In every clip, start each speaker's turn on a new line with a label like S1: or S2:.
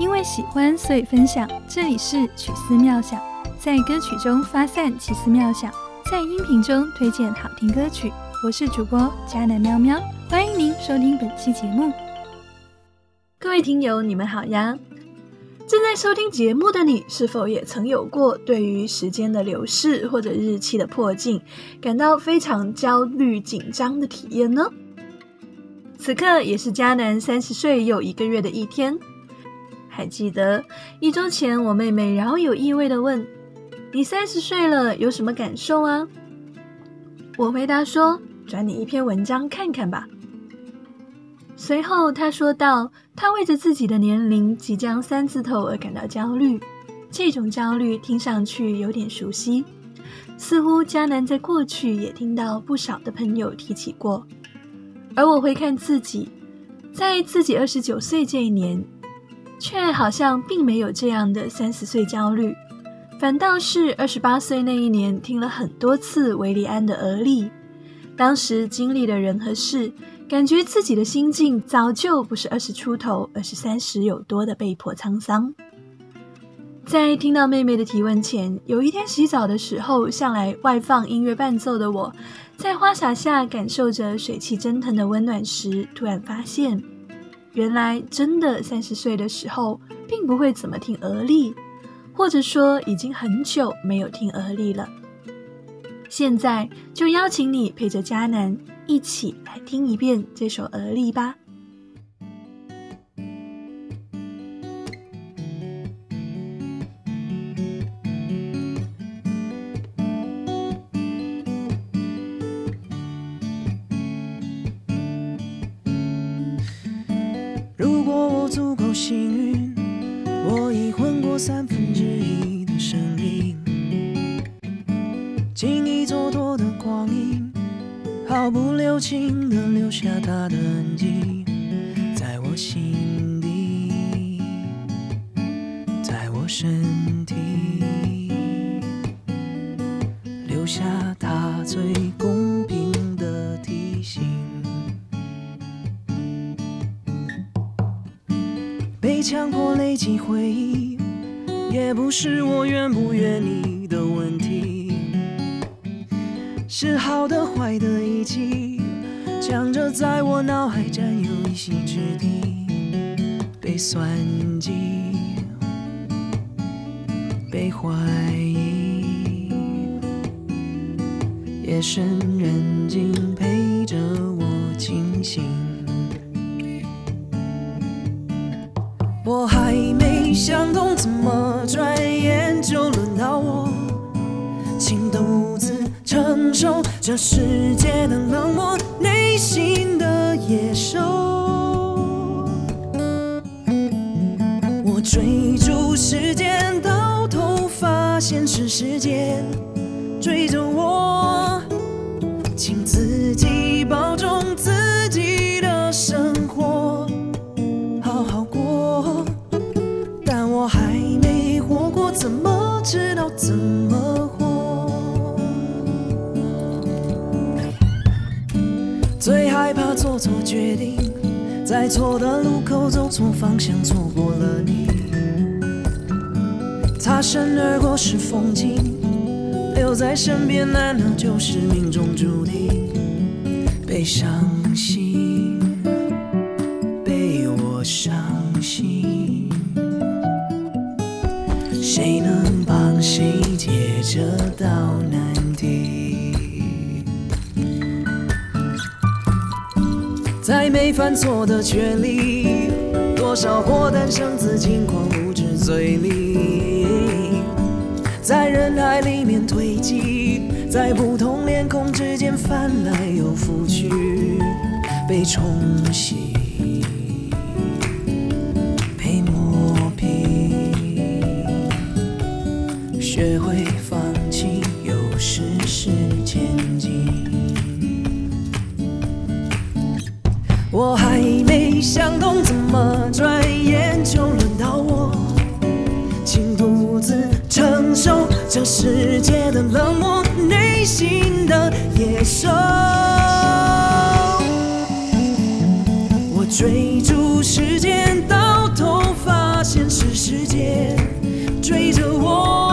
S1: 因为喜欢，所以分享。这里是曲思妙想，在歌曲中发散奇思妙想，在音频中推荐好听歌曲。我是主播迦南喵喵，欢迎您收听本期节目。各位听友，你们好呀！正在收听节目的你，是否也曾有过对于时间的流逝或者日期的迫近，感到非常焦虑紧张的体验呢？此刻也是迦南三十岁又一个月的一天。还记得一周前，我妹妹饶有意味的问：“你三十岁了，有什么感受啊？”我回答说：“转你一篇文章看看吧。”随后她说道：“她为着自己的年龄即将三字头而感到焦虑，这种焦虑听上去有点熟悉，似乎迦南在过去也听到不少的朋友提起过。而我会看自己，在自己二十九岁这一年。”却好像并没有这样的三十岁焦虑，反倒是二十八岁那一年听了很多次维利安的《而立》，当时经历的人和事，感觉自己的心境早就不是二十出头，而是三十有多的被迫沧桑。在听到妹妹的提问前，有一天洗澡的时候，向来外放音乐伴奏的我，在花洒下感受着水汽蒸腾的温暖时，突然发现。原来真的三十岁的时候，并不会怎么听俄丽，或者说已经很久没有听俄丽了。现在就邀请你陪着迦南一起来听一遍这首俄丽吧。
S2: 它最公平的提醒，被强迫累积回忆，也不是我愿不愿意的问题。是好的坏的一起，强着在我脑海占有一席之地。被算计，被怀疑，夜深人静陪着我清醒。我还没想通，怎么转眼就轮到我，请独自承受这世界的冷错的路口走错方向，错过了你。擦身而过是风景，留在身边难道就是命中注定？悲伤犯错的权利，多少祸诞生自轻狂无知嘴里，在人海里面堆积，在不同脸孔之间翻来又覆去，被冲洗。世界的冷漠，内心的野兽。我追逐时间，到头发现。是时间追着我，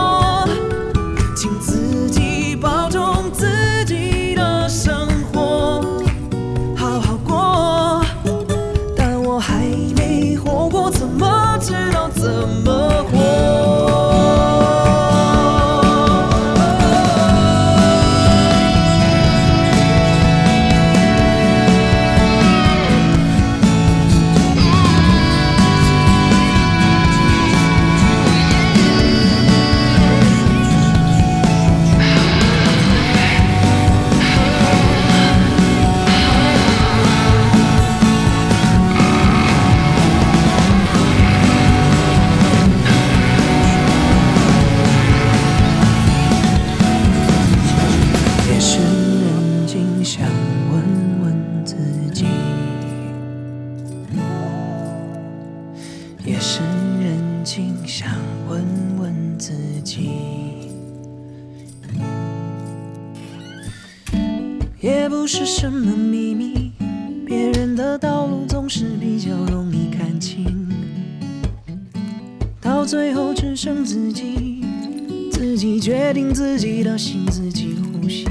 S2: 自己决定自己的心，自己呼吸，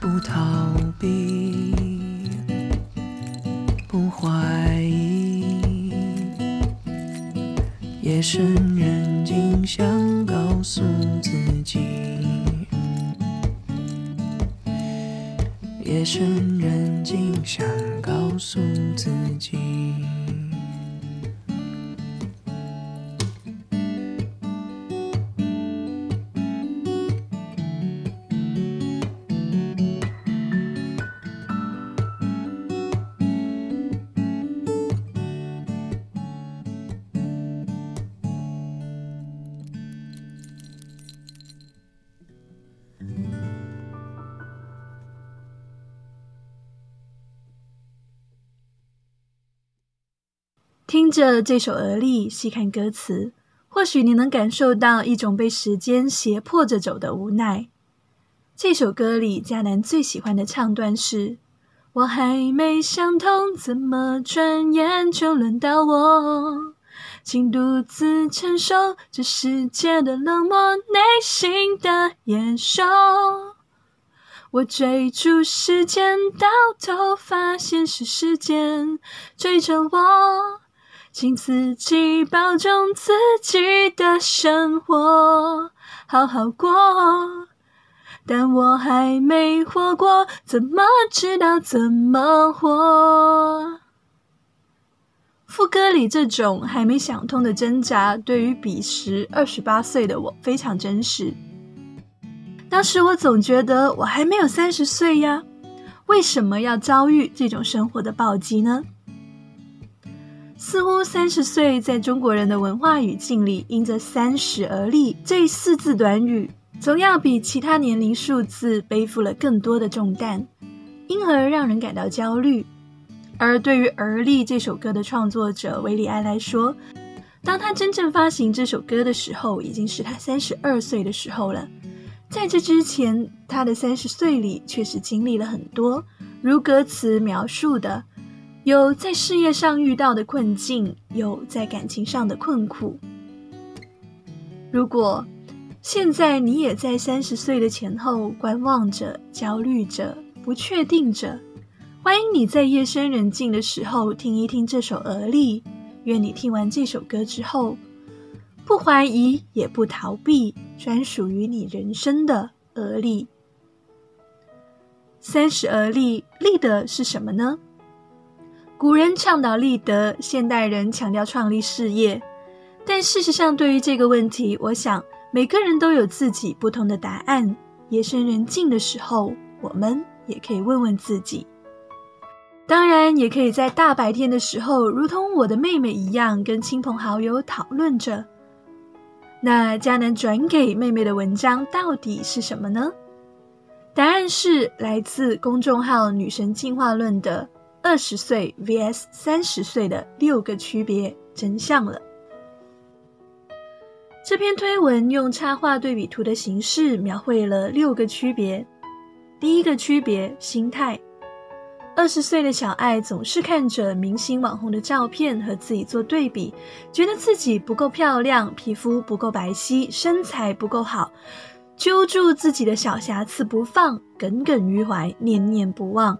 S2: 不逃避，不怀疑。夜深人静，想告诉自己。夜深人静，想告诉自己。
S1: 着这首《而立》，细看歌词，或许你能感受到一种被时间胁迫着走的无奈。这首歌里，迦南最喜欢的唱段是：“我还没想通，怎么转眼就轮到我？请独自承受这世界的冷漠，内心的野兽。我追逐时间，到头发现是时间追着我。”请自己保重自己的生活，好好过。但我还没活过，怎么知道怎么活？副歌里这种还没想通的挣扎，对于彼时二十八岁的我非常真实。当时我总觉得我还没有三十岁呀，为什么要遭遇这种生活的暴击呢？似乎三十岁在中国人的文化语境里，因着“三十而立”这四字短语，总要比其他年龄数字背负了更多的重担，因而让人感到焦虑。而对于《而立》这首歌的创作者韦礼安来说，当他真正发行这首歌的时候，已经是他三十二岁的时候了。在这之前，他的三十岁里确实经历了很多，如歌词描述的。有在事业上遇到的困境，有在感情上的困苦。如果现在你也在三十岁的前后观望着、焦虑着、不确定着，欢迎你在夜深人静的时候听一听这首《而立》。愿你听完这首歌之后，不怀疑也不逃避，专属于你人生的而立。三十而立，立的是什么呢？古人倡导立德，现代人强调创立事业。但事实上，对于这个问题，我想每个人都有自己不同的答案。夜深人静的时候，我们也可以问问自己。当然，也可以在大白天的时候，如同我的妹妹一样，跟亲朋好友讨论着。那佳南转给妹妹的文章到底是什么呢？答案是来自公众号“女神进化论”的。二十岁 vs 三十岁的六个区别真相了。这篇推文用插画对比图的形式描绘了六个区别。第一个区别：心态。二十岁的小爱总是看着明星网红的照片和自己做对比，觉得自己不够漂亮，皮肤不够白皙，身材不够好，揪住自己的小瑕疵不放，耿耿于怀，念念不忘。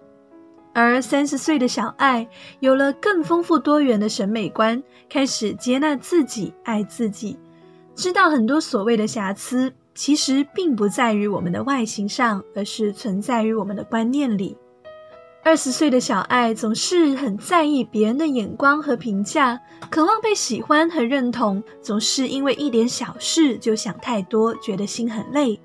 S1: 而三十岁的小爱有了更丰富多元的审美观，开始接纳自己，爱自己，知道很多所谓的瑕疵，其实并不在于我们的外形上，而是存在于我们的观念里。二十岁的小爱总是很在意别人的眼光和评价，渴望被喜欢和认同，总是因为一点小事就想太多，觉得心很累。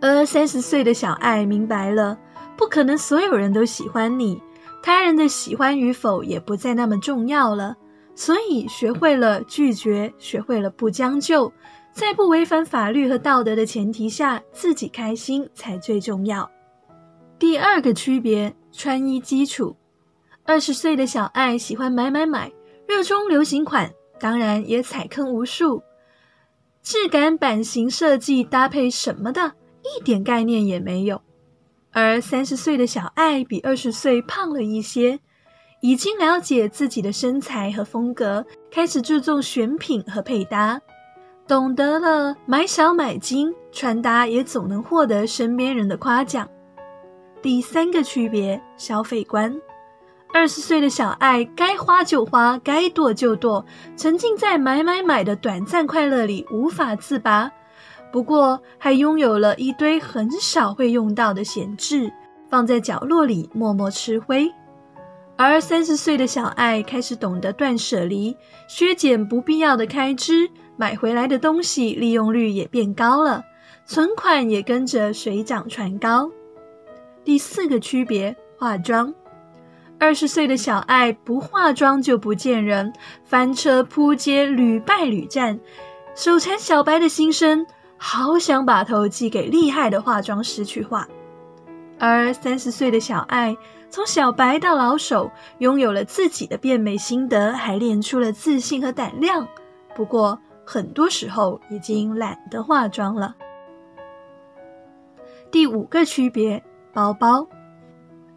S1: 而三十岁的小爱明白了，不可能所有人都喜欢你，他人的喜欢与否也不再那么重要了，所以学会了拒绝，学会了不将就，在不违反法律和道德的前提下，自己开心才最重要。第二个区别，穿衣基础。二十岁的小爱喜欢买买买，热衷流行款，当然也踩坑无数。质感、版型、设计、搭配什么的，一点概念也没有。而三十岁的小爱比二十岁胖了一些，已经了解自己的身材和风格，开始注重选品和配搭，懂得了买少买精，穿搭也总能获得身边人的夸奖。第三个区别，消费观。二十岁的小爱，该花就花，该剁就剁，沉浸在买买买的短暂快乐里无法自拔。不过，还拥有了一堆很少会用到的闲置，放在角落里默默吃灰。而三十岁的小爱开始懂得断舍离，削减不必要的开支，买回来的东西利用率也变高了，存款也跟着水涨船高。第四个区别，化妆。二十岁的小爱不化妆就不见人，翻车扑街屡败屡战，手残小白的心声，好想把头寄给厉害的化妆师去化。而三十岁的小爱，从小白到老手，拥有了自己的变美心得，还练出了自信和胆量。不过，很多时候已经懒得化妆了。第五个区别。包包，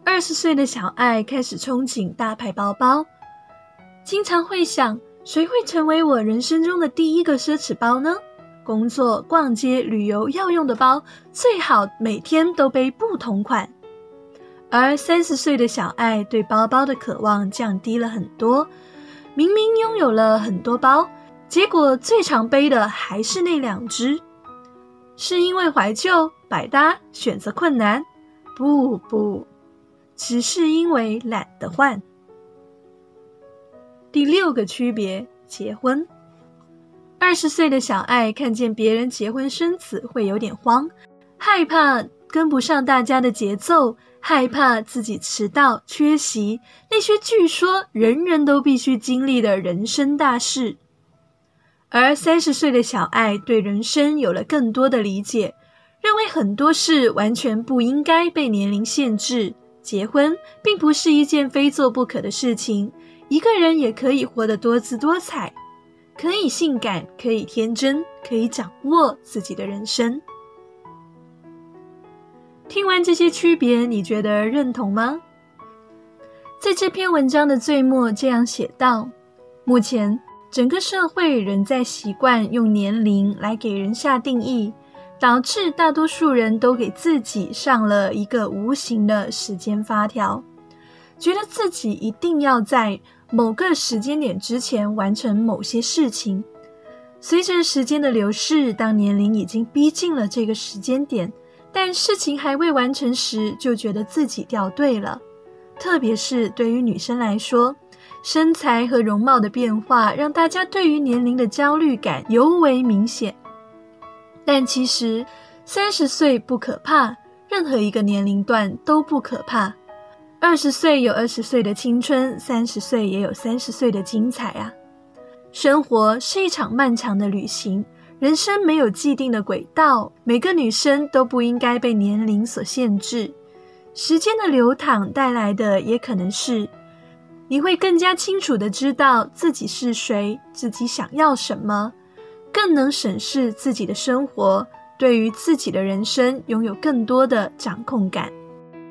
S1: 二十岁的小爱开始憧憬大牌包包，经常会想，谁会成为我人生中的第一个奢侈包呢？工作、逛街、旅游要用的包，最好每天都背不同款。而三十岁的小爱对包包的渴望降低了很多，明明拥有了很多包，结果最常背的还是那两只，是因为怀旧、百搭、选择困难。不不，只是因为懒得换。第六个区别，结婚。二十岁的小爱看见别人结婚生子会有点慌，害怕跟不上大家的节奏，害怕自己迟到缺席那些据说人人都必须经历的人生大事。而三十岁的小爱对人生有了更多的理解。认为很多事完全不应该被年龄限制，结婚并不是一件非做不可的事情。一个人也可以活得多姿多彩，可以性感，可以天真，可以掌握自己的人生。听完这些区别，你觉得认同吗？在这篇文章的最末这样写道：目前整个社会仍在习惯用年龄来给人下定义。导致大多数人都给自己上了一个无形的时间发条，觉得自己一定要在某个时间点之前完成某些事情。随着时间的流逝，当年龄已经逼近了这个时间点，但事情还未完成时，就觉得自己掉队了。特别是对于女生来说，身材和容貌的变化让大家对于年龄的焦虑感尤为明显。但其实，三十岁不可怕，任何一个年龄段都不可怕。二十岁有二十岁的青春，三十岁也有三十岁的精彩啊！生活是一场漫长的旅行，人生没有既定的轨道，每个女生都不应该被年龄所限制。时间的流淌带来的，也可能是你会更加清楚的知道自己是谁，自己想要什么。更能审视自己的生活，对于自己的人生拥有更多的掌控感。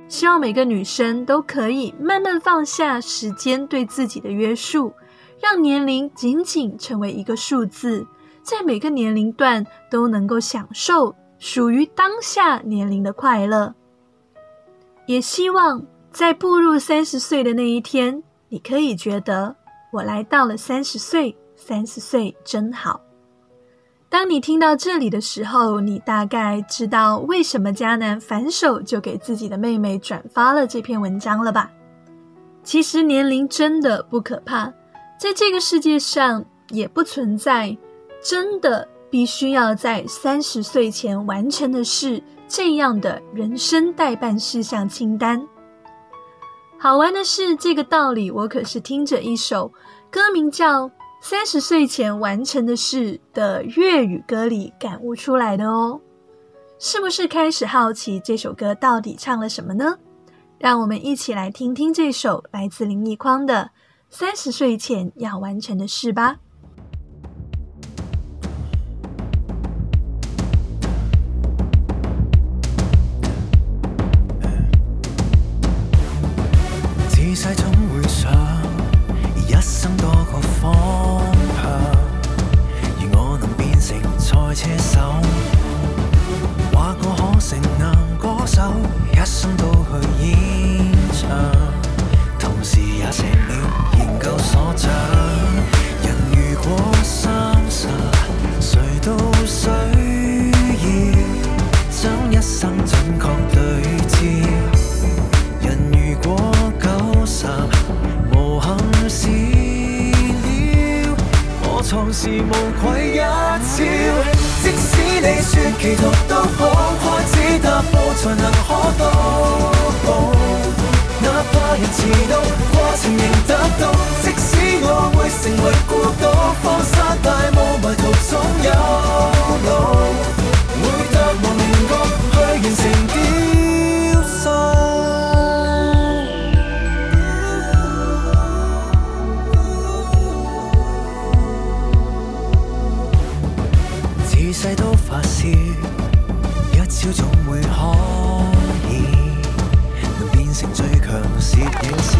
S1: 希望每个女生都可以慢慢放下时间对自己的约束，让年龄仅仅成为一个数字，在每个年龄段都能够享受属于当下年龄的快乐。也希望在步入三十岁的那一天，你可以觉得我来到了三十岁，三十岁真好。当你听到这里的时候，你大概知道为什么迦南反手就给自己的妹妹转发了这篇文章了吧？其实年龄真的不可怕，在这个世界上也不存在真的必须要在三十岁前完成的事这样的人生代办事项清单。好玩的是，这个道理我可是听着一首歌名叫。三十岁前完成的事的粤语歌里感悟出来的哦，是不是开始好奇这首歌到底唱了什么呢？让我们一起来听听这首来自林奕匡的《三十岁前要完成的事》吧。
S2: 与世都发烧，一朝总会可以，能变成最强摄影师。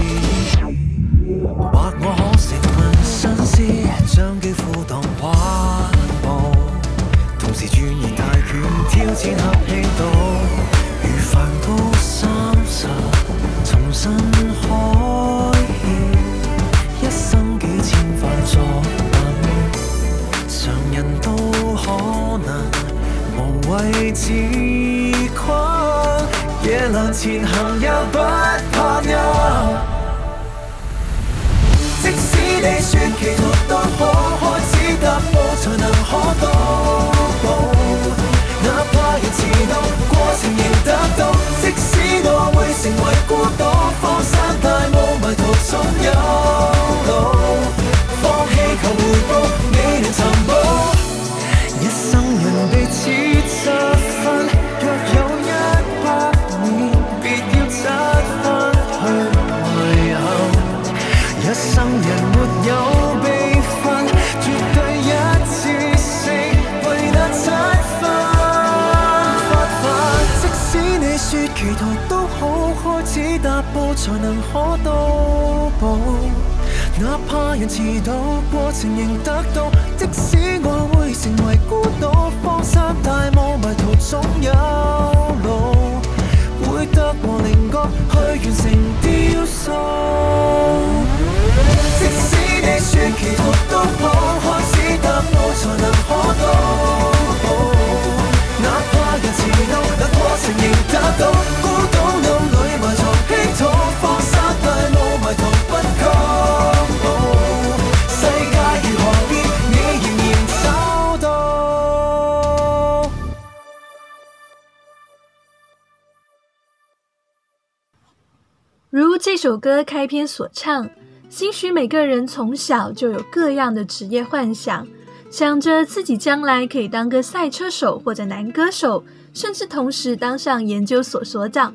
S2: 或我可成为新诗，将肌肤当画布，同时钻研大拳，挑战合气道。被自困，夜闌前行也不怕夜。即使你说前途都可开始踏步，才能可到步，哪怕。仍得到。即使我会成为孤岛，荒山大雾迷途总有路，会得和棱角去完成雕塑。即使你说祈祷都好，开始踏步才能可到，哪怕人迟到，那过程仍得到。
S1: 首歌开篇所唱，兴许每个人从小就有各样的职业幻想，想着自己将来可以当个赛车手或者男歌手，甚至同时当上研究所所长。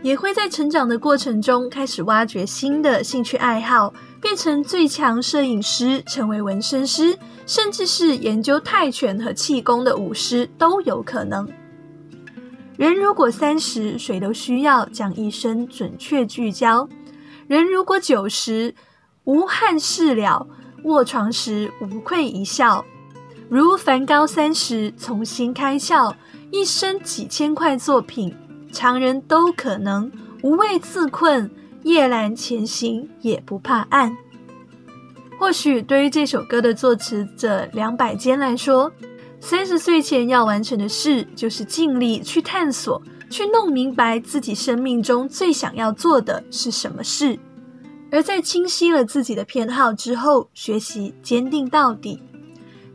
S1: 也会在成长的过程中开始挖掘新的兴趣爱好，变成最强摄影师，成为纹身师，甚至是研究泰拳和气功的武师都有可能。人如果三十，谁都需要将一生准确聚焦；人如果九十，无憾事了，卧床时无愧一笑。如梵高三十，重新开窍，一生几千块作品，常人都可能无畏自困，夜阑前行也不怕暗。或许对于这首歌的作词者梁百坚来说，三十岁前要完成的事，就是尽力去探索，去弄明白自己生命中最想要做的是什么事。而在清晰了自己的偏好之后，学习坚定到底，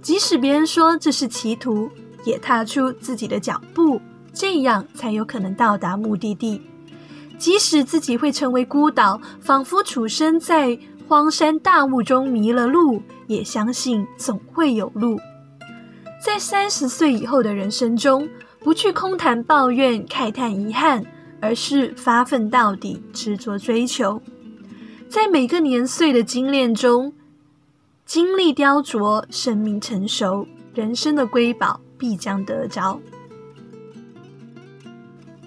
S1: 即使别人说这是歧途，也踏出自己的脚步，这样才有可能到达目的地。即使自己会成为孤岛，仿佛处身在荒山大雾中迷了路，也相信总会有路。在三十岁以后的人生中，不去空谈抱怨、慨叹遗憾，而是发奋到底，执着追求。在每个年岁的精炼中，经历雕琢，生命成熟，人生的瑰宝必将得着。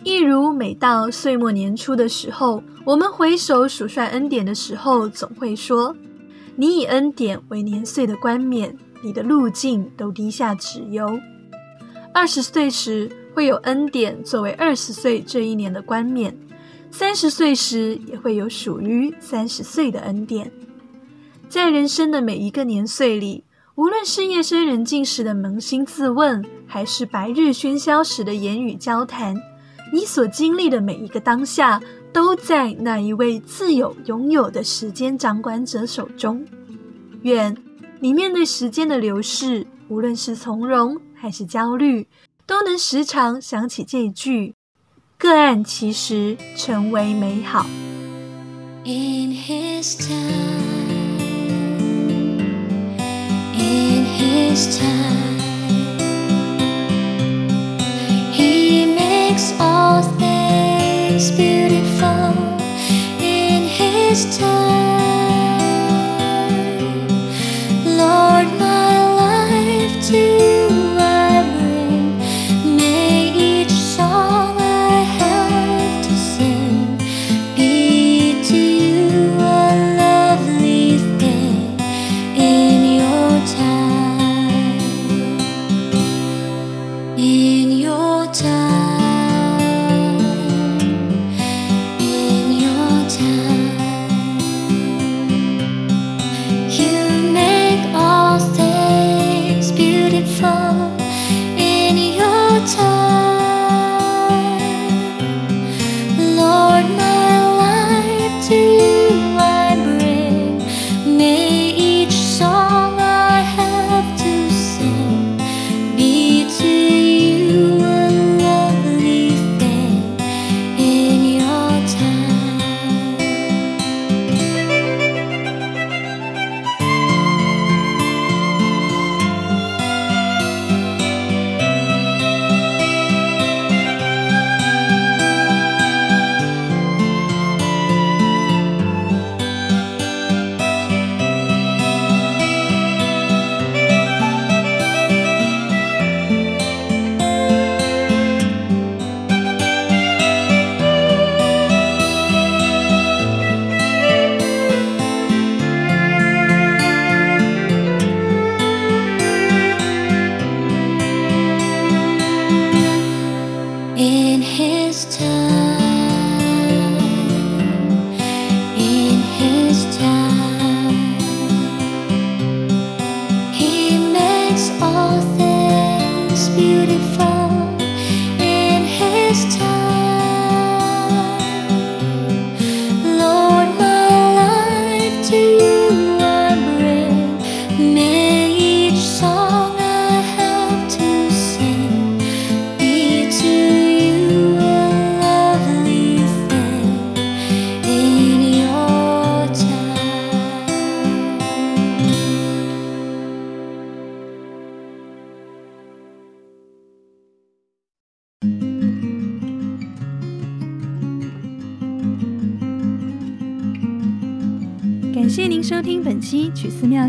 S1: 一如每到岁末年初的时候，我们回首数算恩典的时候，总会说：“你以恩典为年岁的冠冕，你的路径都低下脂油。”二十岁时会有恩典作为二十岁这一年的冠冕。三十岁时也会有属于三十岁的恩典，在人生的每一个年岁里，无论是夜深人静时的扪心自问，还是白日喧嚣时的言语交谈，你所经历的每一个当下，都在那一位自有拥有的时间掌管者手中。愿你面对时间的流逝，无论是从容还是焦虑，都能时常想起这一句。个案其实成为美好。In his time, in his time, 听